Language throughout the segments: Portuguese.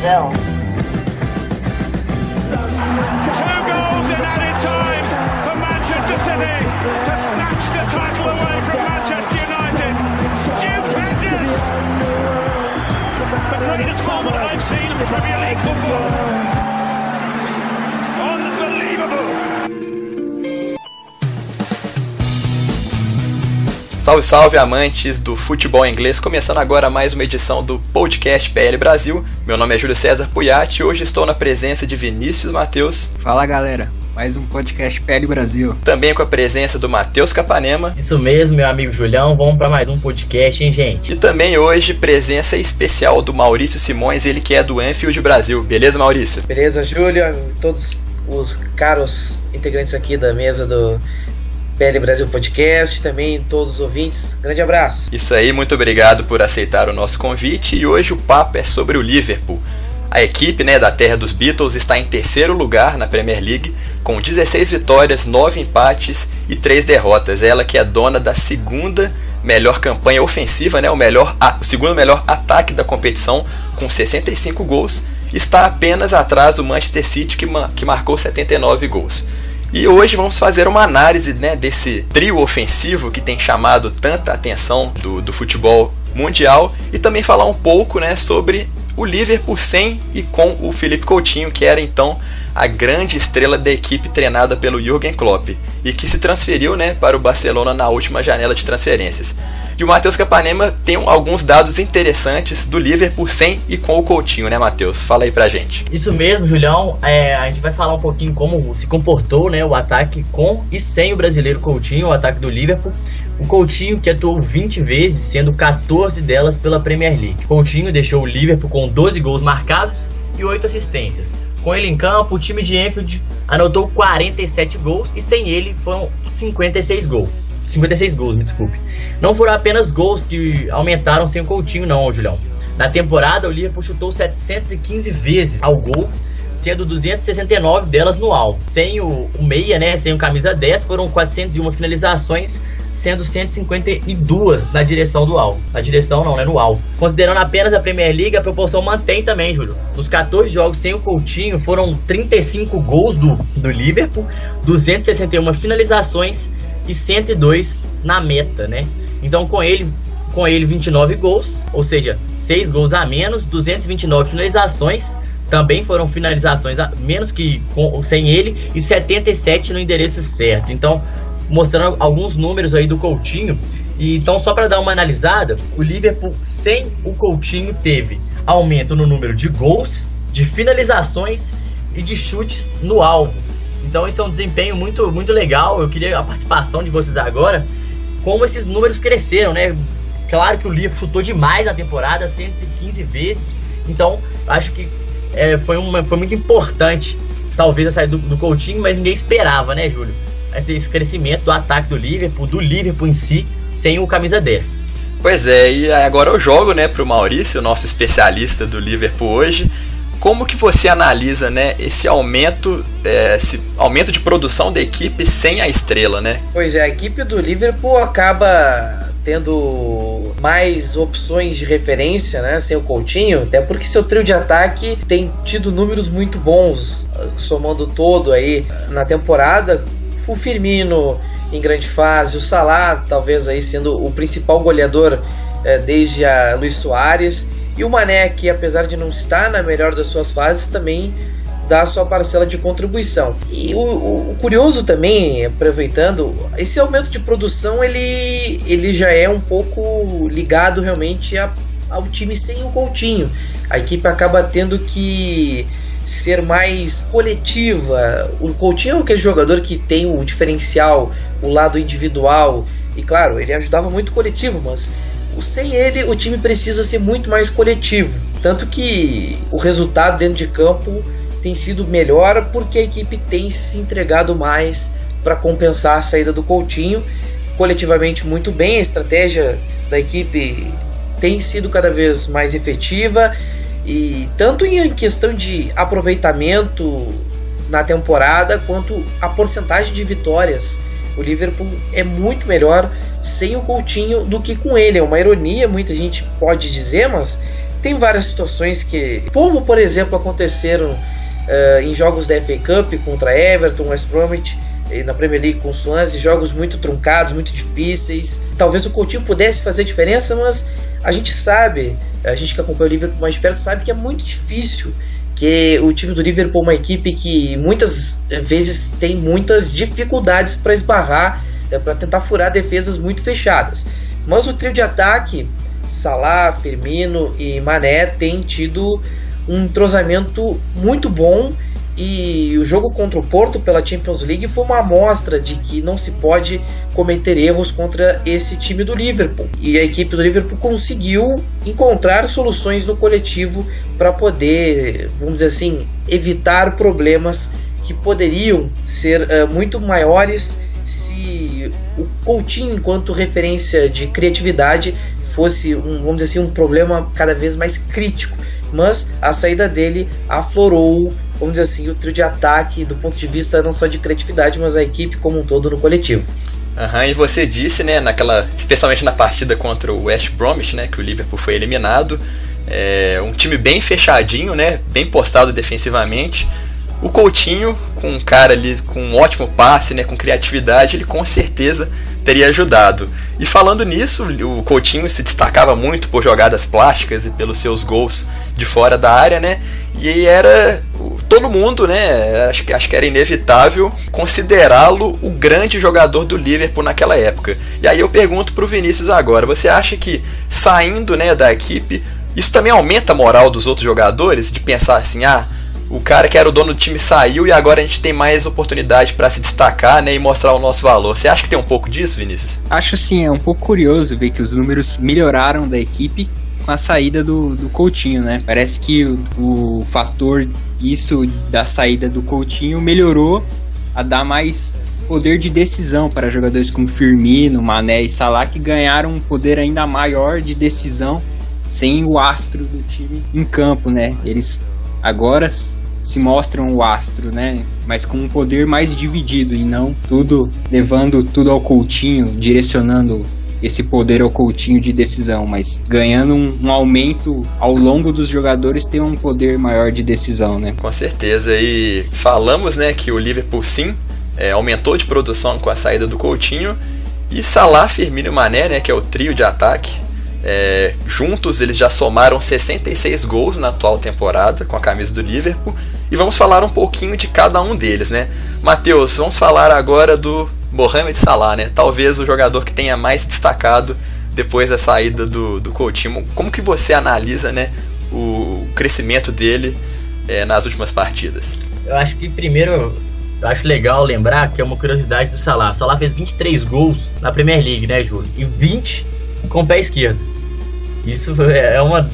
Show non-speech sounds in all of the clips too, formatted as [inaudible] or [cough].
Brazil. Two goals in added time for Manchester City to snatch the title away from Manchester United. Stupendous! The greatest moment I've seen in Premier League football. Salve, salve, amantes do futebol inglês! Começando agora mais uma edição do podcast PL Brasil. Meu nome é Júlio César Puyat e hoje estou na presença de Vinícius Matheus, Fala galera, mais um podcast PL Brasil. também com a presença do Matheus Capanema Isso mesmo, meu amigo Julião. Vamos para mais um podcast, hein, gente? e também hoje presença especial do Maurício Simões, ele que é do Anfield Brasil. Beleza, Maurício? Beleza, Júlio, todos os caros integrantes aqui da mesa do PL Brasil Podcast, também todos os ouvintes. Grande abraço. Isso aí, muito obrigado por aceitar o nosso convite e hoje o papo é sobre o Liverpool. A equipe né, da terra dos Beatles está em terceiro lugar na Premier League, com 16 vitórias, 9 empates e 3 derrotas. Ela que é dona da segunda melhor campanha ofensiva, né, o, melhor, o segundo melhor ataque da competição, com 65 gols, está apenas atrás do Manchester City, que, que marcou 79 gols. E hoje vamos fazer uma análise né, desse trio ofensivo que tem chamado tanta atenção do, do futebol mundial e também falar um pouco né, sobre o Liverpool sem e com o Felipe Coutinho, que era então a grande estrela da equipe treinada pelo Jürgen Klopp e que se transferiu né, para o Barcelona na última janela de transferências. E o Matheus Capanema tem alguns dados interessantes do Liverpool sem e com o Coutinho, né, Matheus? Fala aí pra gente. Isso mesmo, Julião. É, a gente vai falar um pouquinho como se comportou né, o ataque com e sem o brasileiro Coutinho, o ataque do Liverpool. O Coutinho que atuou 20 vezes, sendo 14 delas pela Premier League. Coutinho deixou o Liverpool com 12 gols marcados e 8 assistências. Com ele em campo, o time de Enfield anotou 47 gols e sem ele foram 56 gols. 56 gols, me desculpe. Não foram apenas gols que aumentaram sem o Coutinho, não, Julião. Na temporada, o Liverpool chutou 715 vezes ao gol, sendo 269 delas no alvo. Sem o, o meia, né, sem o camisa 10, foram 401 finalizações, sendo 152 na direção do alvo. Na direção não, né, no alvo. Considerando apenas a Premier League, a proporção mantém também, Júlio. Nos 14 jogos sem o Coutinho, foram 35 gols do, do Liverpool, 261 finalizações e 102 na meta, né? Então com ele, com ele 29 gols, ou seja, 6 gols a menos, 229 finalizações, também foram finalizações a menos que com, sem ele e 77 no endereço certo. Então, mostrando alguns números aí do Coutinho. E então só para dar uma analisada, o Liverpool sem o Coutinho teve aumento no número de gols, de finalizações e de chutes no alvo. Então isso é um desempenho muito, muito legal. Eu queria a participação de vocês agora. Como esses números cresceram, né? Claro que o Liverpool chutou demais na temporada, 115 vezes. Então acho que é, foi, uma, foi muito importante, talvez, a saída do, do Coutinho, mas ninguém esperava, né, Júlio? Esse, esse crescimento do ataque do Liverpool, do Liverpool em si, sem o camisa 10. Pois é, e agora eu jogo, né, pro Maurício, nosso especialista do Liverpool hoje. Como que você analisa, né, esse aumento, é, esse aumento de produção da equipe sem a estrela, né? Pois é, a equipe do Liverpool acaba tendo mais opções de referência, né, sem o Coutinho, até porque seu trio de ataque tem tido números muito bons, somando todo aí na temporada. O Firmino em grande fase, o Salah talvez aí sendo o principal goleador eh, desde a Luiz Soares e o Mané que apesar de não estar na melhor das suas fases também a sua parcela de contribuição. E o, o- o curioso também, aproveitando, esse aumento de produção ele, ele já é um pouco ligado realmente a- ao time sem o Coutinho. A equipe acaba tendo que ser mais coletiva. O Coutinho é aquele jogador que tem o diferencial, o lado individual, e claro, ele ajudava muito o coletivo, mas sem ele o time precisa ser muito mais coletivo. Tanto que o resultado dentro de campo tem sido melhor porque a equipe tem se entregado mais para compensar a saída do Coutinho. Coletivamente muito bem, a estratégia da equipe tem sido cada vez mais efetiva e tanto em questão de aproveitamento na temporada quanto a porcentagem de vitórias O Liverpool é muito melhor sem o Coutinho do que com ele. É uma ironia, muita gente pode dizer, mas tem várias situações que, como por exemplo aconteceram uh, em jogos da FA Cup contra Everton, West Bromwich, na Premier League com o Swansea, jogos muito truncados, muito difíceis. Talvez o Coutinho pudesse fazer diferença, mas a gente sabe, a gente que acompanha o Liverpool mais perto sabe que é muito difícil que o time do Liverpool é uma equipe que muitas vezes tem muitas dificuldades para esbarrar, é, para tentar furar defesas muito fechadas. Mas o trio de ataque, Salah, Firmino e Mané, tem tido um entrosamento muito bom e o jogo contra o Porto pela Champions League foi uma amostra de que não se pode cometer erros contra esse time do Liverpool. E a equipe do Liverpool conseguiu encontrar soluções no coletivo para poder, vamos dizer assim, evitar problemas que poderiam ser uh, muito maiores se o Coutinho, enquanto referência de criatividade, fosse um, vamos dizer assim, um problema cada vez mais crítico. Mas a saída dele aflorou vamos dizer assim, o trio de ataque do ponto de vista não só de criatividade, mas a equipe como um todo no coletivo. Uhum, e você disse, né, naquela, especialmente na partida contra o West Bromwich, né, que o Liverpool foi eliminado, é, um time bem fechadinho, né, bem postado defensivamente. O Coutinho, com um cara ali com um ótimo passe, né, com criatividade, ele com certeza teria ajudado. E falando nisso, o Coutinho se destacava muito por jogadas plásticas e pelos seus gols de fora da área, né? E era todo mundo, né? Acho que, acho que era inevitável considerá-lo o grande jogador do Liverpool naquela época. E aí eu pergunto pro Vinícius agora: você acha que saindo né, da equipe, isso também aumenta a moral dos outros jogadores? De pensar assim, ah o cara que era o dono do time saiu e agora a gente tem mais oportunidade para se destacar né, e mostrar o nosso valor. Você acha que tem um pouco disso, Vinícius? Acho sim, é um pouco curioso ver que os números melhoraram da equipe com a saída do, do Coutinho, né? Parece que o, o fator isso da saída do Coutinho melhorou a dar mais poder de decisão para jogadores como Firmino, Mané e Salah que ganharam um poder ainda maior de decisão sem o astro do time em campo, né? Eles agora se mostram o astro, né? Mas com um poder mais dividido e não tudo levando tudo ao Coutinho, direcionando esse poder ao Coutinho de decisão, mas ganhando um, um, aumento ao longo dos jogadores tem um poder maior de decisão, né? Com certeza. E falamos, né, que o Liverpool sim é, aumentou de produção com a saída do Coutinho e Salah, Firmino e Mané, né, que é o trio de ataque, é, juntos eles já somaram 66 gols na atual temporada com a camisa do Liverpool. E vamos falar um pouquinho de cada um deles, né? Matheus, vamos falar agora do Mohamed Salah, né? Talvez o jogador que tenha mais destacado depois da saída do, do Coutinho. Como que você analisa, né, o crescimento dele é, nas últimas partidas? Eu acho que primeiro eu acho legal lembrar que é uma curiosidade do Salah. O Salah fez 23 gols na Premier League, né, Júlio? E 20 com o pé esquerdo. Isso é uma,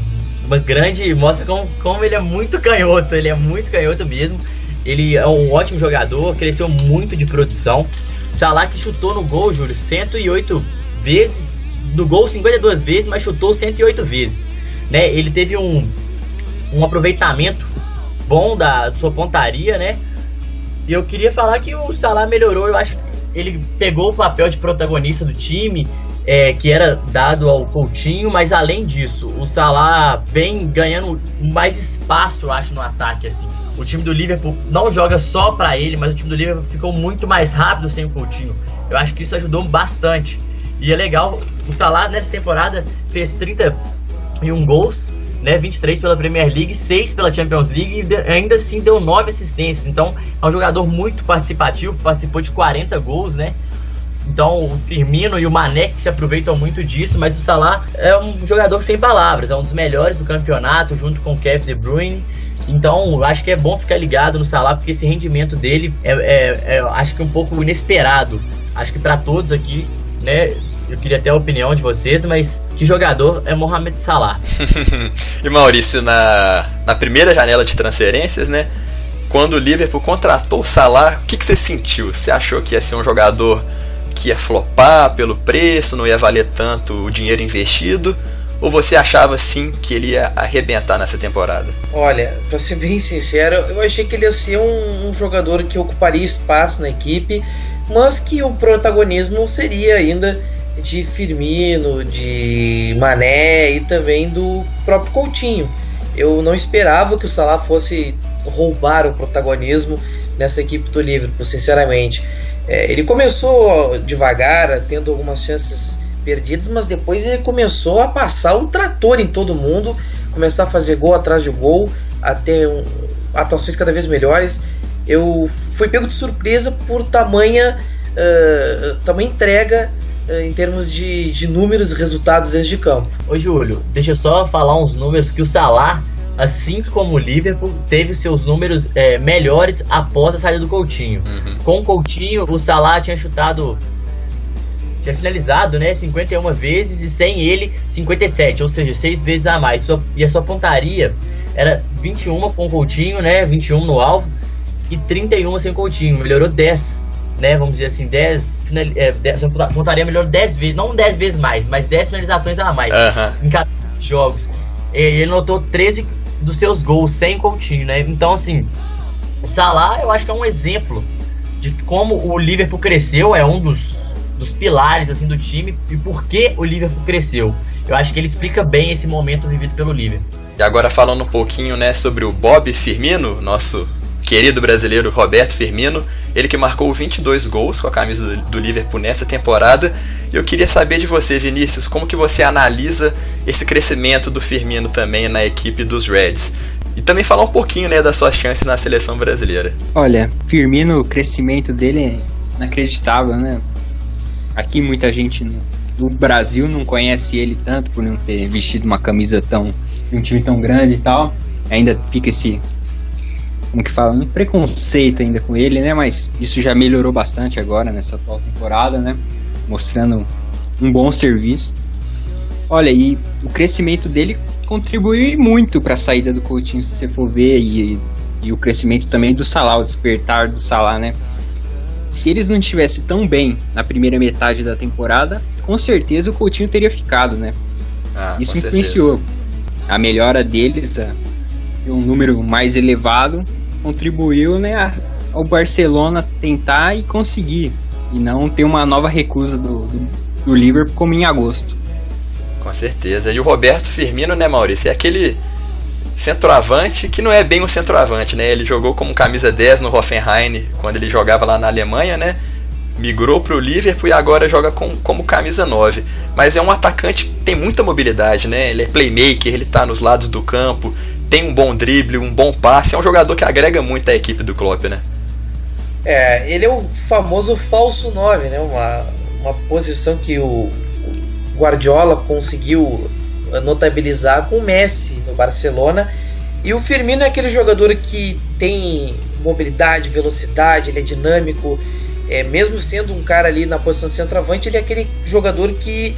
uma grande. mostra como, como ele é muito canhoto, ele é muito canhoto mesmo. Ele é um ótimo jogador, cresceu muito de produção. Salah que chutou no gol, Júlio, 108 vezes. No gol 52 vezes, mas chutou 108 vezes. Né? Ele teve um, um aproveitamento bom da sua pontaria, né? E eu queria falar que o Salah melhorou, eu acho ele pegou o papel de protagonista do time, é, que era dado ao Coutinho, mas além disso, o Salah vem ganhando mais espaço, eu acho, no ataque, assim. O time do Liverpool não joga só para ele, mas o time do Liverpool ficou muito mais rápido sem o Coutinho. Eu acho que isso ajudou bastante. E é legal, o Salah nessa temporada fez 31 gols, né, 23 pela Premier League, 6 pela Champions League e ainda assim deu 9 assistências. Então, é um jogador muito participativo, participou de 40 gols, né? Então o Firmino e o Mané que se aproveitam muito disso, mas o Salah é um jogador sem palavras, é um dos melhores do campeonato, junto com o Kevin De Bruyne. Então, acho que é bom ficar ligado no Salah, porque esse rendimento dele é, é, é acho que um pouco inesperado. Acho que para todos aqui, né? Eu queria ter a opinião de vocês, mas que jogador é Mohamed Salah? [laughs] e Maurício, na, na primeira janela de transferências, né? Quando o Liverpool contratou o Salah, o que, que você sentiu? Você achou que ia ser um jogador que ia flopar pelo preço, não ia valer tanto o dinheiro investido? Ou você achava sim que ele ia arrebentar nessa temporada? Olha, pra ser bem sincero, eu achei que ele ia ser um, um jogador que ocuparia espaço na equipe, mas que o protagonismo seria ainda de Firmino, de Mané e também do próprio Coutinho. Eu não esperava que o Salah fosse roubar o protagonismo nessa equipe do Liverpool, sinceramente. É, ele começou devagar, tendo algumas chances perdidas, mas depois ele começou a passar um trator em todo mundo, começar a fazer gol atrás de gol, a ter um, atuações cada vez melhores. Eu fui pego de surpresa por tamanha, uh, tamanha entrega em termos de, de números e resultados dentro de campo. Ô Júlio, deixa eu só falar uns números que o Salah assim como o Liverpool teve seus números é, melhores após a saída do Coutinho. Uhum. Com o Coutinho, o Salah tinha chutado tinha finalizado, né, 51 vezes e sem ele 57, ou seja, 6 vezes a mais. Sua, e a sua pontaria era 21 com o Coutinho, né, 21 no alvo e 31 sem o Coutinho. Melhorou 10, né, vamos dizer assim, 10, é, 10 sua pontaria melhorou 10 vezes, não 10 vezes mais, mas 10 finalizações a mais uhum. em cada jogos. E ele notou 13 dos seus gols sem Coutinho, né? Então, assim, o Salah eu acho que é um exemplo de como o Liverpool cresceu, é um dos, dos pilares assim do time e por que o Liverpool cresceu. Eu acho que ele explica bem esse momento vivido pelo Liverpool. E agora falando um pouquinho, né, sobre o Bob Firmino, nosso querido brasileiro Roberto Firmino, ele que marcou 22 gols com a camisa do Liverpool nessa temporada. Eu queria saber de você, Vinícius, como que você analisa esse crescimento do Firmino também na equipe dos Reds? E também falar um pouquinho, né, das suas chances na seleção brasileira. Olha, Firmino, o crescimento dele é inacreditável, né? Aqui muita gente no Brasil não conhece ele tanto por não ter vestido uma camisa tão um time tão grande e tal. Ainda fica esse como que fala, um preconceito ainda com ele, né? Mas isso já melhorou bastante agora nessa atual temporada, né? Mostrando um bom serviço. Olha, e o crescimento dele contribuiu muito para a saída do Coutinho, se você for ver, e, e o crescimento também do Salah, o despertar do Salah, né? Se eles não estivessem tão bem na primeira metade da temporada, com certeza o Coutinho teria ficado, né? Ah, Isso influenciou certeza. a melhora deles, a, um número mais elevado contribuiu né, ao Barcelona tentar e conseguir, e não ter uma nova recusa do, do, do Liverpool como em agosto. Com certeza. E o Roberto Firmino, né, Maurício? É aquele centroavante que não é bem um centroavante, né? Ele jogou como camisa 10 no Hoffenheim quando ele jogava lá na Alemanha, né? Migrou para o Liverpool e agora joga com, como camisa 9. Mas é um atacante que tem muita mobilidade, né? Ele é playmaker, ele está nos lados do campo, tem um bom drible, um bom passe, é um jogador que agrega muito à equipe do Klopp, né? É, ele é o famoso falso 9, né? Uma, uma posição que o Guardiola conseguiu notabilizar com o Messi no Barcelona. E o Firmino é aquele jogador que tem mobilidade, velocidade, ele é dinâmico. É, mesmo sendo um cara ali na posição de centroavante, ele é aquele jogador que,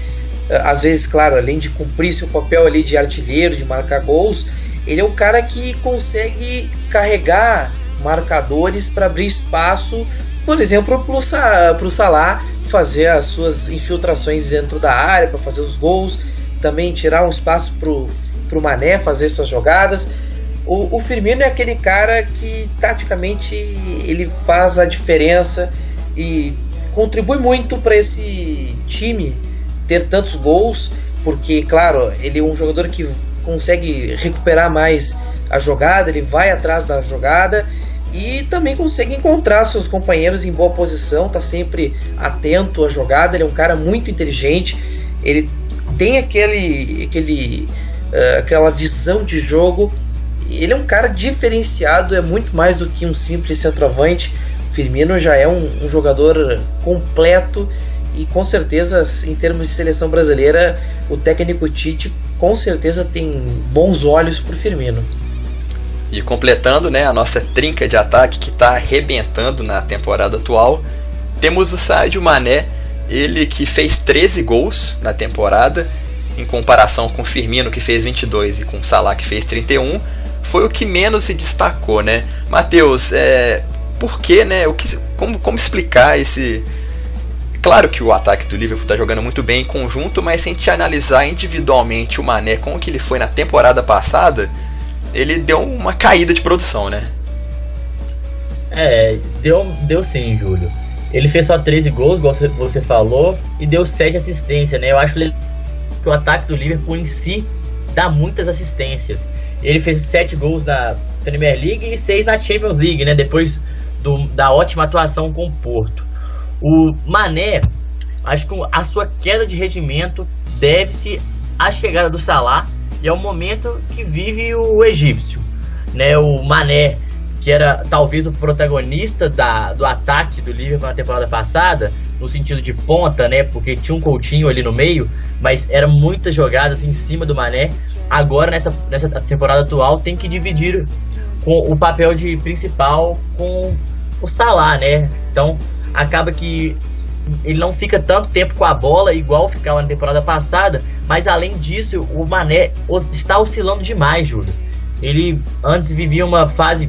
às vezes, claro, além de cumprir seu papel ali de artilheiro, de marcar gols, ele é o cara que consegue carregar marcadores para abrir espaço, por exemplo, para o Salah fazer as suas infiltrações dentro da área, para fazer os gols, também tirar um espaço para o Mané fazer suas jogadas. O, o, Firmino é aquele cara que taticamente ele faz a diferença e contribui muito para esse time ter tantos gols, porque, claro, ele é um jogador que consegue recuperar mais a jogada, ele vai atrás da jogada e também consegue encontrar seus companheiros em boa posição, está sempre atento à jogada, ele é um cara muito inteligente, ele tem aquele, aquele uh, aquela visão de jogo, ele é um cara diferenciado, é muito mais do que um simples centroavante. Firmino já é um, um jogador completo e com certeza, em termos de seleção brasileira, o técnico Tite com certeza tem bons olhos para o Firmino. E completando né, a nossa trinca de ataque que está arrebentando na temporada atual, temos o Sadio Mané, ele que fez 13 gols na temporada, em comparação com o Firmino que fez 22 e com o Salah que fez 31, foi o que menos se destacou, né? Matheus, é, por que, né? O que, como, como explicar esse, Claro que o ataque do Liverpool está jogando muito bem em conjunto, mas se a gente analisar individualmente o Mané como que ele foi na temporada passada, ele deu uma caída de produção, né? É, deu, deu sim, Júlio. Ele fez só 13 gols, igual você falou, e deu 7 assistências, né? Eu acho que o ataque do Liverpool em si dá muitas assistências. Ele fez 7 gols na Premier League e 6 na Champions League, né? Depois do, da ótima atuação com o Porto. O Mané, acho que a sua queda de rendimento deve-se à chegada do Salah e ao momento que vive o egípcio. Né? O Mané, que era talvez o protagonista da, do ataque do Liverpool na temporada passada, no sentido de ponta, né? Porque tinha um Coutinho ali no meio, mas eram muitas jogadas em cima do Mané. Agora, nessa, nessa temporada atual, tem que dividir com o papel de principal com o Salah, né? Então, acaba que ele não fica tanto tempo com a bola igual ficava na temporada passada, mas além disso, o Mané está oscilando demais, Júlio. Ele antes vivia uma fase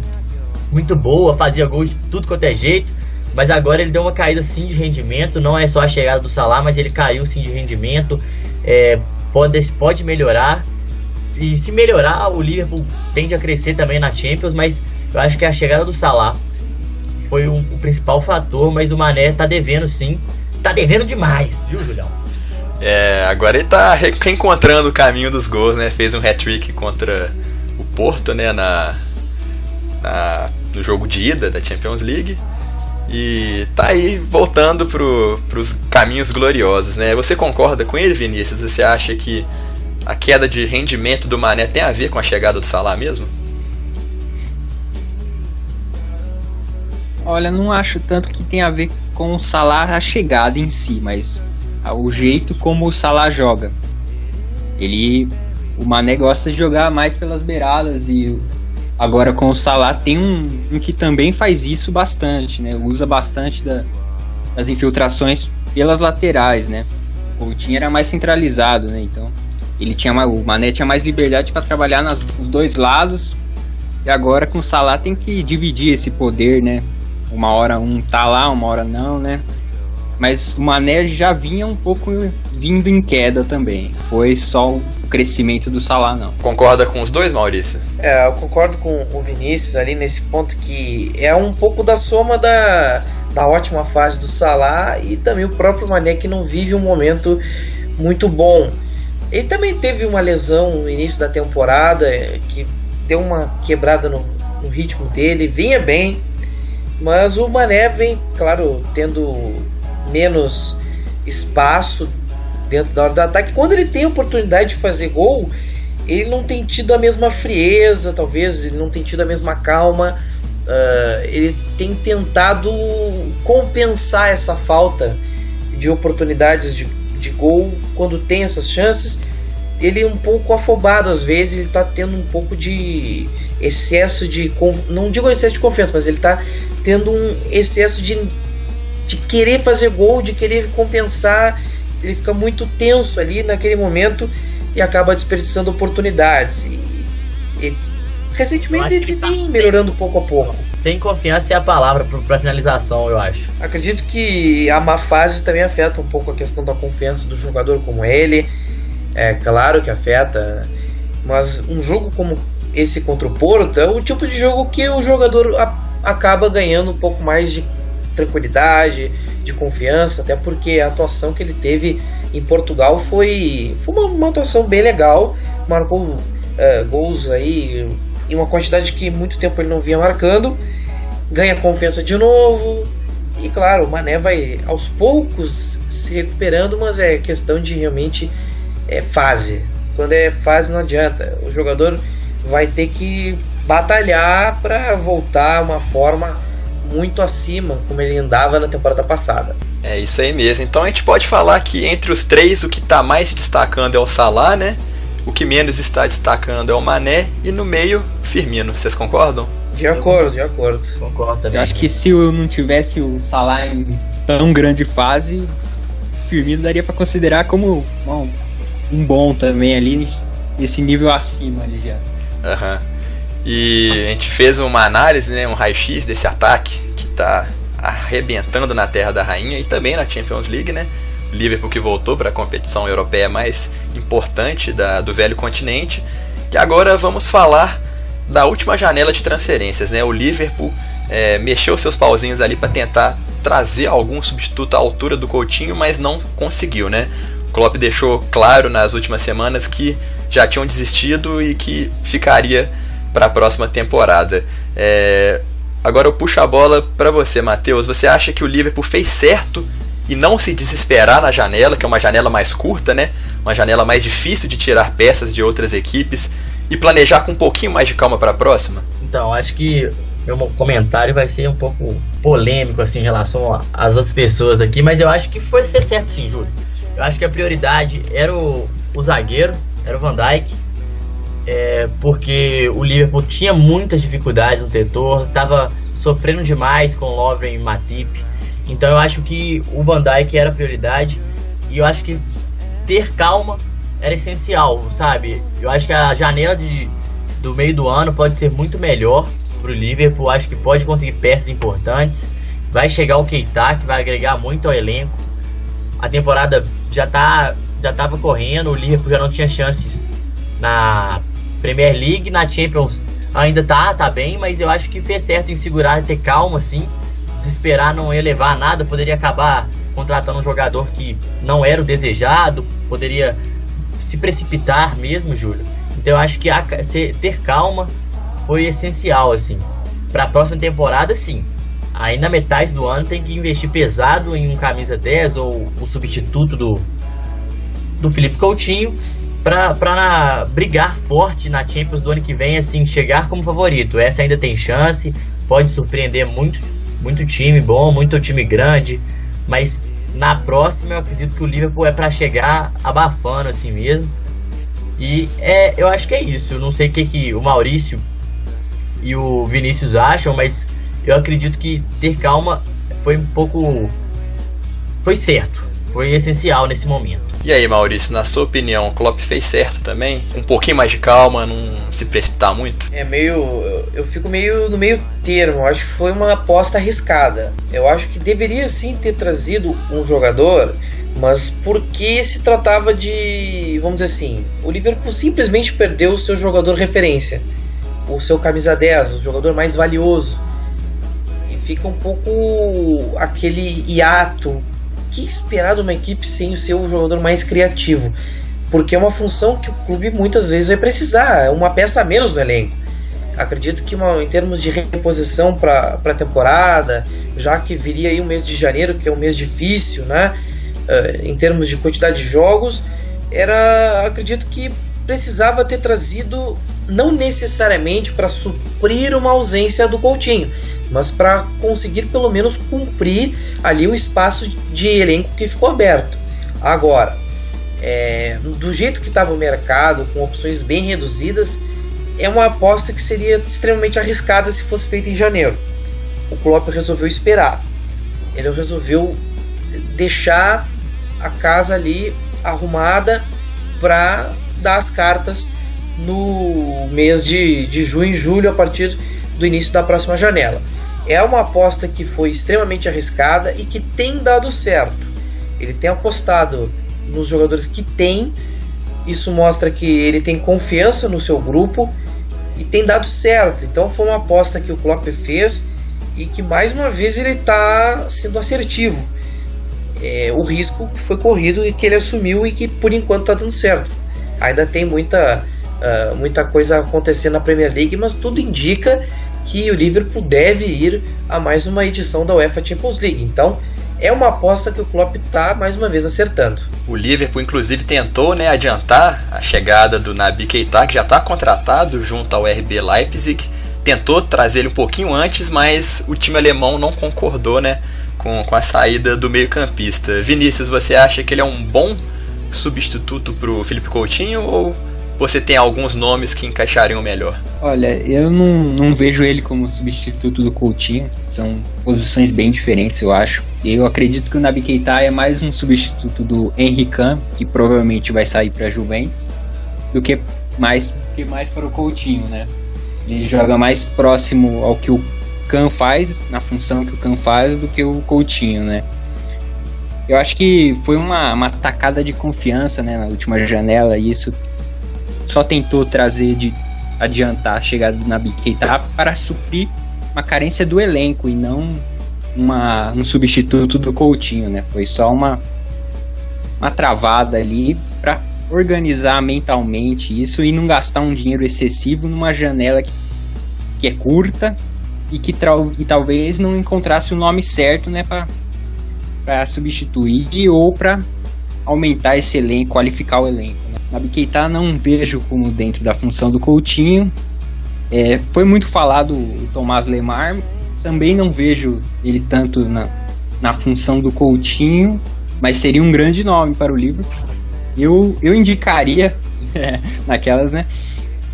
muito boa, fazia gols de tudo quanto é jeito, mas agora ele deu uma caída sim de rendimento, não é só a chegada do Salah, mas ele caiu sim de rendimento, é, pode, pode melhorar, e se melhorar, o Liverpool tende a crescer também na Champions, mas eu acho que a chegada do Salah foi um, o principal fator, mas o Mané tá devendo sim. Tá devendo demais, viu, Julião? É, agora ele tá reencontrando o caminho dos gols, né? Fez um hat-trick contra o Porto, né? Na, na, no jogo de ida da Champions League. E tá aí voltando pro, pros caminhos gloriosos, né? Você concorda com ele, Vinícius? Você acha que a queda de rendimento do Mané tem a ver com a chegada do Salah mesmo? Olha, não acho tanto que tem a ver com o Salah a chegada em si, mas o jeito como o Salah joga. Ele, o Mané gosta de jogar mais pelas beiradas e agora com o Salah tem um, um que também faz isso bastante, né? Usa bastante da, das infiltrações pelas laterais, né? O Coutinho era mais centralizado, né? Então ele tinha o Mané tinha mais liberdade para trabalhar nas, nos dois lados e agora com o Salah tem que dividir esse poder, né? Uma hora um tá lá, uma hora não, né? Mas o Mané já vinha um pouco vindo em queda também. Foi só o crescimento do Salah, não. Concorda com os dois, Maurício? É, eu concordo com o Vinícius ali nesse ponto que é um pouco da soma da, da ótima fase do Salah e também o próprio Mané que não vive um momento muito bom. Ele também teve uma lesão no início da temporada que deu uma quebrada no, no ritmo dele, vinha bem, mas o Mané vem, claro, tendo menos espaço dentro da hora do ataque. Quando ele tem oportunidade de fazer gol, ele não tem tido a mesma frieza, talvez, ele não tem tido a mesma calma. Uh, ele tem tentado compensar essa falta de oportunidades de, de gol quando tem essas chances. Ele é um pouco afobado às vezes, ele está tendo um pouco de excesso de. Não digo excesso de confiança, mas ele está tendo um excesso de, de querer fazer gol, de querer compensar. Ele fica muito tenso ali naquele momento e acaba desperdiçando oportunidades. E, e recentemente ele tá vem melhorando pouco a pouco. Sem confiança é a palavra para finalização, eu acho. Acredito que a má fase também afeta um pouco a questão da confiança do jogador como ele. É claro que afeta, mas um jogo como esse contra o Porto é o tipo de jogo que o jogador a, acaba ganhando um pouco mais de tranquilidade, de confiança, até porque a atuação que ele teve em Portugal foi, foi uma, uma atuação bem legal, marcou uh, gols aí em uma quantidade que muito tempo ele não vinha marcando, ganha confiança de novo, e claro, o Mané vai aos poucos se recuperando, mas é questão de realmente é, fase. Quando é fase não adianta. O jogador vai ter que batalhar para voltar a uma forma muito acima como ele andava na temporada passada. É isso aí mesmo. Então a gente pode falar que entre os três o que está mais se destacando é o Salah, né? O que menos está destacando é o Mané e no meio Firmino. Vocês concordam? De acordo, de acordo. Concordo também. Eu acho que se eu não tivesse o Salah em tão grande fase, Firmino daria para considerar como um, um bom também ali nesse nível acima ali já. Uhum. E a gente fez uma análise, né, um raio-x desse ataque que está arrebentando na Terra da Rainha e também na Champions League, né? Liverpool que voltou para a competição europeia mais importante da, do velho continente. E agora vamos falar da última janela de transferências, né? O Liverpool é, mexeu seus pauzinhos ali para tentar trazer algum substituto à altura do Coutinho, mas não conseguiu, né? Klopp deixou claro nas últimas semanas que já tinham desistido e que ficaria para a próxima temporada. É... Agora eu puxo a bola para você, Matheus. Você acha que o Liverpool fez certo e não se desesperar na janela, que é uma janela mais curta, né? Uma janela mais difícil de tirar peças de outras equipes e planejar com um pouquinho mais de calma para a próxima? Então, acho que meu comentário vai ser um pouco polêmico assim em relação às outras pessoas aqui, mas eu acho que foi fez certo sim, Júlio. Eu acho que a prioridade era o, o zagueiro, era o Van Dijk, é, porque o Liverpool tinha muitas dificuldades no tetor, estava sofrendo demais com Lovren e Matip. Então eu acho que o Van Dijk era a prioridade e eu acho que ter calma era essencial, sabe? Eu acho que a janela de, do meio do ano pode ser muito melhor para o Liverpool. Acho que pode conseguir peças importantes. Vai chegar o Keita, que vai agregar muito ao elenco. A temporada já tá já estava correndo, o Liverpool já não tinha chances na Premier League, na Champions ainda tá, tá bem, mas eu acho que fez certo em segurar, ter calma assim, desesperar não ia levar a nada, poderia acabar contratando um jogador que não era o desejado, poderia se precipitar mesmo, Júlio. Então eu acho que a, ter calma foi essencial, assim. Para a próxima temporada, sim. Aí na metade do ano tem que investir pesado em um camisa 10 ou o substituto do, do Felipe Coutinho para brigar forte na Champions do ano que vem, assim, chegar como favorito. Essa ainda tem chance, pode surpreender muito, muito time bom, muito time grande, mas na próxima eu acredito que o Liverpool é para chegar abafando assim mesmo. E é, eu acho que é isso. Eu não sei o que, que o Maurício e o Vinícius acham, mas eu acredito que ter calma foi um pouco. Foi certo, foi essencial nesse momento. E aí, Maurício, na sua opinião, o Klopp fez certo também? Um pouquinho mais de calma, não se precipitar muito? É meio. Eu fico meio no meio termo. Eu acho que foi uma aposta arriscada. Eu acho que deveria sim ter trazido um jogador, mas porque se tratava de. Vamos dizer assim, o Liverpool simplesmente perdeu o seu jogador referência, o seu camisa 10, o jogador mais valioso. Fica um pouco aquele hiato que esperar de uma equipe sem o seu jogador mais criativo? Porque é uma função que o clube muitas vezes vai precisar, é uma peça a menos no elenco. Acredito que uma, em termos de reposição para a temporada, já que viria aí o mês de janeiro, que é um mês difícil, né? Uh, em termos de quantidade de jogos, era acredito que precisava ter trazido não necessariamente para suprir uma ausência do Coutinho, mas para conseguir pelo menos cumprir ali o espaço de elenco que ficou aberto. Agora, é, do jeito que estava o mercado, com opções bem reduzidas, é uma aposta que seria extremamente arriscada se fosse feita em janeiro. O Klopp resolveu esperar. Ele resolveu deixar a casa ali arrumada para dar as cartas no mês de, de junho e julho, a partir do início da próxima janela. É uma aposta que foi extremamente arriscada e que tem dado certo. Ele tem apostado nos jogadores que tem, isso mostra que ele tem confiança no seu grupo e tem dado certo. Então foi uma aposta que o Klopp fez e que mais uma vez ele está sendo assertivo. É, o risco que foi corrido e que ele assumiu e que por enquanto está dando certo. Ainda tem muita, uh, muita coisa acontecendo na Premier League, mas tudo indica que o Liverpool deve ir a mais uma edição da UEFA Champions League. Então, é uma aposta que o Klopp está mais uma vez acertando. O Liverpool inclusive tentou, né, adiantar a chegada do Naby Keita, que já está contratado junto ao RB Leipzig. Tentou trazer ele um pouquinho antes, mas o time alemão não concordou, né, com, com a saída do meio-campista. Vinícius, você acha que ele é um bom substituto para o Felipe Coutinho ou você tem alguns nomes que encaixariam melhor? Olha, eu não, não vejo ele como substituto do Coutinho. São posições bem diferentes, eu acho. Eu acredito que o Naby Keita é mais um substituto do Henrique que provavelmente vai sair para Juventus, do que mais, que mais para o Coutinho, né? Ele joga mais próximo ao que o Can faz, na função que o Can faz, do que o Coutinho, né? Eu acho que foi uma, uma tacada de confiança né, na última janela, e isso só tentou trazer de adiantar a chegada do Naby Keita para suprir uma carência do elenco e não uma, um substituto do Coutinho, né? Foi só uma, uma travada ali para organizar mentalmente isso e não gastar um dinheiro excessivo numa janela que, que é curta e que e talvez não encontrasse o nome certo, né, para substituir ou para aumentar esse elenco, qualificar o elenco. Né? Nabi Keita não vejo como dentro da função do Coutinho. É, foi muito falado o Tomás Lemar, também não vejo ele tanto na, na função do Coutinho, mas seria um grande nome para o livro. Eu, eu indicaria, [laughs] é, naquelas, né,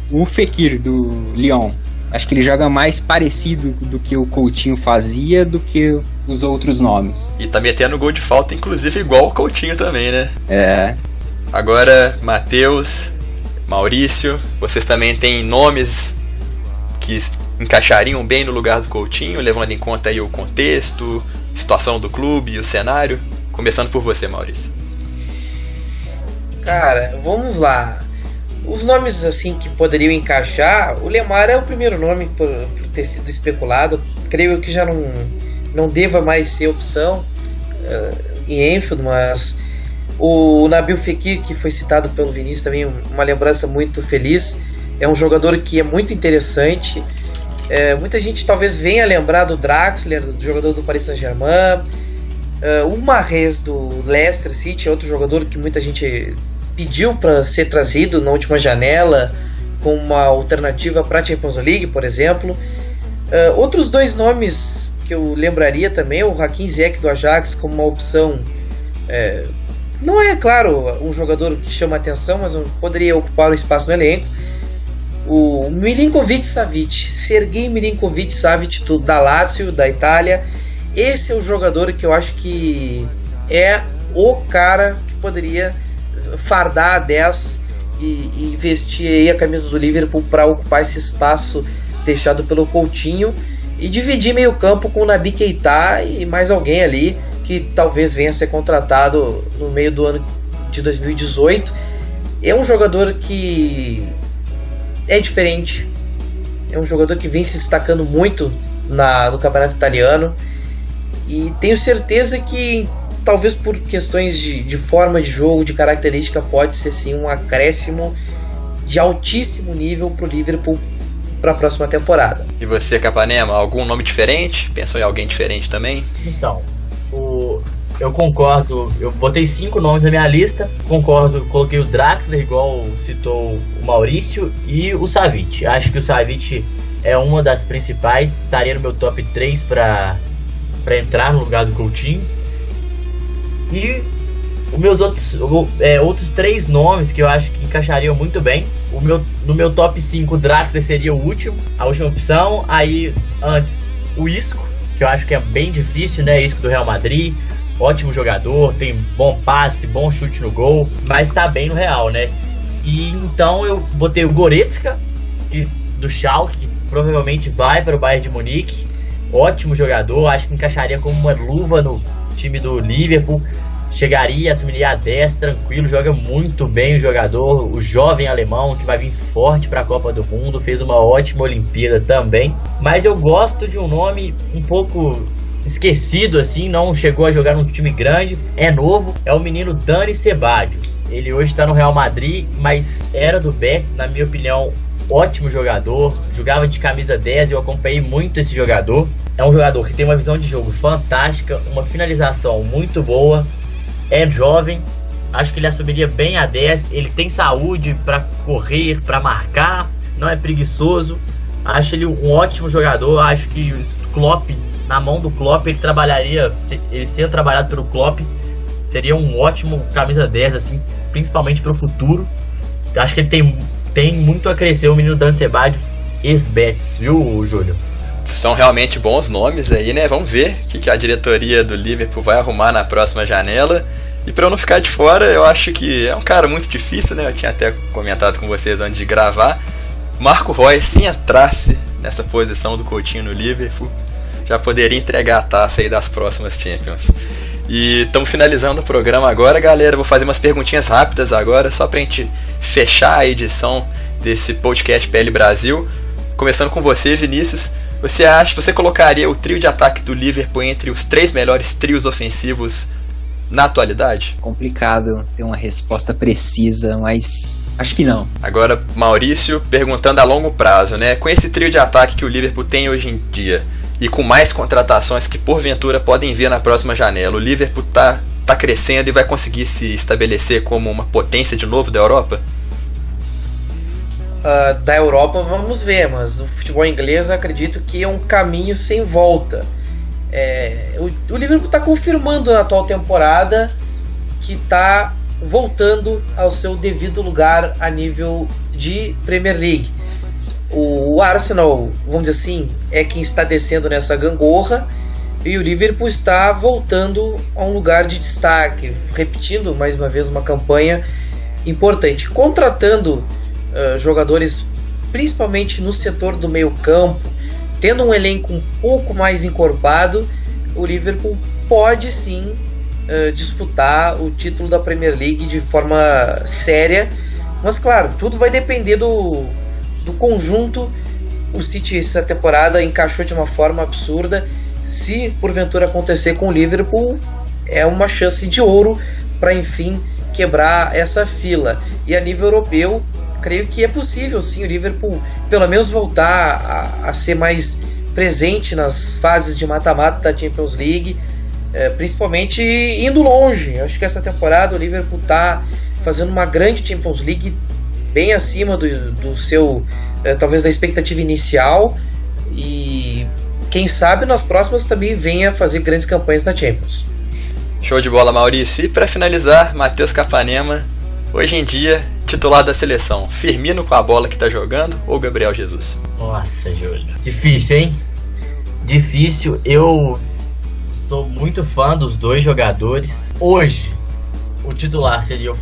o Fekir do Lyon. Acho que ele joga mais parecido do que o Coutinho fazia do que os outros nomes. E tá metendo gol de falta, inclusive, igual o Coutinho também, né? É. Agora, Matheus, Maurício, vocês também têm nomes que encaixariam bem no lugar do Coutinho, levando em conta aí o contexto, situação do clube e o cenário? Começando por você, Maurício. Cara, vamos lá. Os nomes assim que poderiam encaixar, o Lemar é o primeiro nome por, por ter sido especulado. Creio que já não, não deva mais ser opção uh, em Enfield, mas o Nabil Fekir, que foi citado pelo Vinícius, também uma lembrança muito feliz. É um jogador que é muito interessante. É, muita gente talvez venha lembrar do Draxler, do jogador do Paris Saint-Germain. Uh, o Marres do Leicester City, outro jogador que muita gente pediu para ser trazido na última janela com uma alternativa para a Champions League, por exemplo. Uh, outros dois nomes que eu lembraria também, o Hakim Ziyech do Ajax como uma opção. Não é, claro, um jogador que chama atenção, mas poderia ocupar o espaço no elenco. O Milinkovic Savic, Sergei Milinkovic Savic da Lazio, da Itália. Esse é o jogador que eu acho que é o cara que poderia fardar a 10 e, e vestir a camisa do Liverpool para ocupar esse espaço deixado pelo Coutinho e dividir meio campo com o Nabi Keita e mais alguém ali que talvez venha a ser contratado no meio do ano de 2018. É um jogador que é diferente, é um jogador que vem se destacando muito na, no campeonato italiano e tenho certeza que talvez por questões de, de forma de jogo, de característica, pode ser sim um acréscimo de altíssimo nível para o Liverpool para a próxima temporada. E você, Capanema, algum nome diferente? Pensou em alguém diferente também? Então, eu concordo, eu botei cinco nomes na minha lista, concordo, coloquei o Draxler, igual citou o Maurício, e o Savic. Acho que o Savic é uma das principais, estaria no meu top 3 para entrar no lugar do Coutinho. E os meus outros, é, outros três nomes que eu acho que encaixariam muito bem. O meu, no meu top 5, o Draxler seria o último, a última opção. Aí, antes, o Isco, que eu acho que é bem difícil, né? Isco do Real Madrid. Ótimo jogador, tem bom passe, bom chute no gol, mas tá bem no Real, né? E então eu botei o Goretzka, que, do Schalke, que provavelmente vai para o Bayern de Munique. Ótimo jogador, acho que encaixaria como uma luva no time do Liverpool chegaria, assumiria a 10 tranquilo, joga muito bem o jogador, o jovem alemão que vai vir forte para a Copa do Mundo, fez uma ótima Olimpíada também. Mas eu gosto de um nome um pouco esquecido assim, não chegou a jogar num time grande, é novo, é o menino Dani Ceballos. Ele hoje está no Real Madrid, mas era do Betis, na minha opinião, ótimo jogador, jogava de camisa 10 e eu acompanhei muito esse jogador. É um jogador que tem uma visão de jogo fantástica, uma finalização muito boa, é jovem, acho que ele assumiria bem a 10. Ele tem saúde para correr, para marcar, não é preguiçoso. Acho ele um ótimo jogador. Acho que Klopp, na mão do Klopp, ele trabalharia, ele sendo trabalhado pelo Klopp, seria um ótimo camisa 10, assim, principalmente para o futuro. Acho que ele tem, tem muito a crescer, o menino Dan Sebadio, ex-Betis, viu, Júlio? são realmente bons nomes aí, né? Vamos ver o que, a diretoria do Liverpool vai arrumar na próxima janela. E para eu não ficar de fora, eu acho que é um cara muito difícil, né? Eu tinha até comentado com vocês antes de gravar. Marco Roy, se entrasse nessa posição do Coutinho no Liverpool, já poderia entregar a taça aí das próximas Champions. E estamos finalizando o programa agora, galera. Vou fazer umas perguntinhas rápidas agora, só pra gente fechar a edição desse podcast PL Brasil Começando com você, Vinícius. Você acha, você colocaria o trio de ataque do Liverpool entre os três melhores trios ofensivos na atualidade? Complicado ter uma resposta precisa, mas acho que não. Agora, Maurício, perguntando a longo prazo, né? Com esse trio de ataque que o Liverpool tem hoje em dia e com mais contratações que porventura podem vir na próxima janela, o Liverpool tá, tá crescendo e vai conseguir se estabelecer como uma potência de novo da Europa? Uh, da Europa vamos ver, mas o futebol inglês acredito que é um caminho sem volta. É, o, o Liverpool está confirmando na atual temporada que está voltando ao seu devido lugar a nível de Premier League. O, Arsenal, vamos dizer assim, é quem está descendo nessa gangorra e o Liverpool está voltando a um lugar de destaque, repetindo mais uma vez uma campanha importante, contratando uh, jogadores principalmente no setor do meio campo, tendo um elenco um pouco mais encorpado, o Liverpool pode sim uh, disputar o título da Premier League de forma séria. Mas claro, tudo vai depender do, do conjunto. O City essa temporada encaixou de uma forma absurda. Se porventura acontecer com o Liverpool, é uma chance de ouro para enfim quebrar essa fila. E a nível europeu, creio que é possível sim o Liverpool pelo menos voltar a, a ser mais presente nas fases de mata-mata da Champions League, é, principalmente indo longe. Acho que essa temporada o Liverpool está fazendo uma grande Champions League bem acima do, do seu, é, talvez da expectativa inicial e quem sabe nas próximas também venha fazer grandes campanhas na Champions. Show de bola, Maurício. E para finalizar, Matheus Capanema, hoje em dia titular da seleção, Firmino com a bola que tá jogando ou Gabriel Jesus? Nossa, Júlio. Difícil, hein? Difícil. Eu sou muito fã dos dois jogadores. Hoje, o titular seria o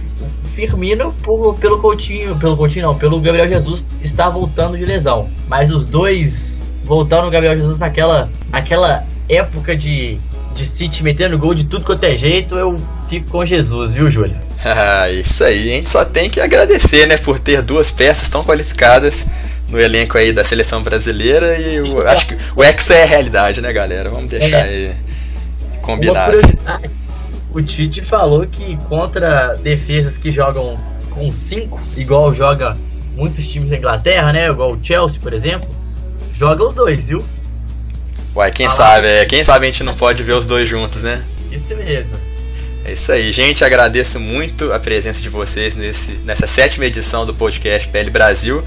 Firmino por, pelo Coutinho, pelo Coutinho não, pelo Gabriel Jesus está voltando de lesão. Mas os dois voltaram no Gabriel Jesus naquela, naquela época de de City metendo gol de tudo quanto é jeito, eu fico com Jesus, viu, Júlio? [laughs] Ah, isso aí, a gente só tem que agradecer, né, por ter duas peças tão qualificadas no elenco aí da seleção brasileira e eu acho que o Hexa é a realidade, né, galera? Vamos deixar é. aí combinado. O Tite falou que contra defesas que jogam com 5, igual joga muitos times da Inglaterra, né, igual o Chelsea, por exemplo, joga os dois, viu? Uai, quem ah, sabe, é, quem sabe a gente não pode ver os dois juntos, né? Isso mesmo. É isso aí, gente. Agradeço muito a presença de vocês nesse, nessa sétima edição do podcast PL Brasil.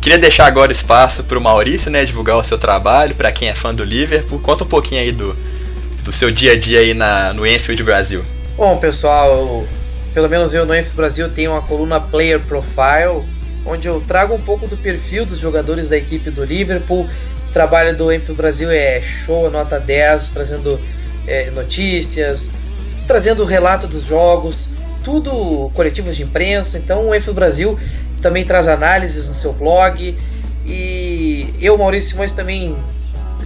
Queria deixar agora espaço para o Maurício, né, divulgar o seu trabalho, para quem é fã do Liverpool. Conta um pouquinho aí do, do seu dia a dia aí na, no Enfield Brasil. Bom, pessoal, pelo menos eu no Enfield Brasil tenho uma coluna Player Profile, onde eu trago um pouco do perfil dos jogadores da equipe do Liverpool, trabalho do Enfield Brasil é show, nota 10, trazendo é, notícias, trazendo o relato dos jogos, tudo coletivos de imprensa. Então o Enfield Brasil também traz análises no seu blog. E eu, Maurício Simões, também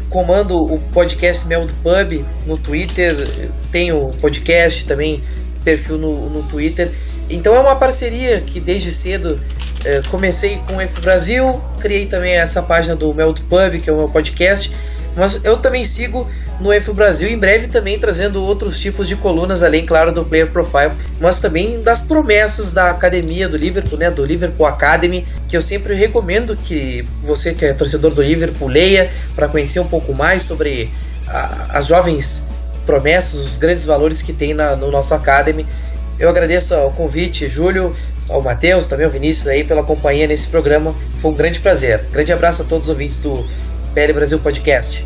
comando o podcast Mel do Pub no Twitter. Tenho podcast também, perfil no, no Twitter. Então é uma parceria que desde cedo é, comecei com o F Brasil, criei também essa página do Melt Pub, que é o meu podcast, mas eu também sigo no F Brasil, em breve também trazendo outros tipos de colunas, além, claro, do Player Profile, mas também das promessas da academia do Liverpool, né, do Liverpool Academy, que eu sempre recomendo que você que é torcedor do Liverpool leia para conhecer um pouco mais sobre a, as jovens promessas, os grandes valores que tem na, no nosso Academy. Eu agradeço ao convite, Júlio, ao Matheus, também ao Vinícius aí pela companhia nesse programa. Foi um grande prazer. Grande abraço a todos os ouvintes do PL Brasil Podcast.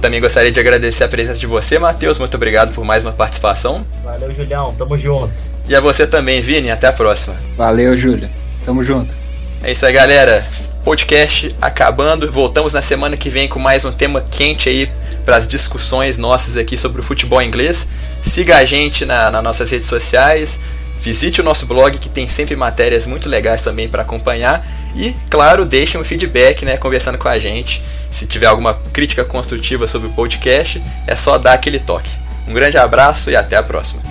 Também gostaria de agradecer a presença de você, Matheus. Muito obrigado por mais uma participação. Valeu, Julião. Tamo junto. E a você também, Vini. Até a próxima. Valeu, Júlio. Tamo junto. É isso aí, galera. Podcast acabando. Voltamos na semana que vem com mais um tema quente aí para as discussões nossas aqui sobre o futebol inglês. Siga a gente na, nas nossas redes sociais. Visite o nosso blog que tem sempre matérias muito legais também para acompanhar. E, claro, deixem um feedback, né, conversando com a gente. Se tiver alguma crítica construtiva sobre o podcast, é só dar aquele toque. Um grande abraço e até a próxima.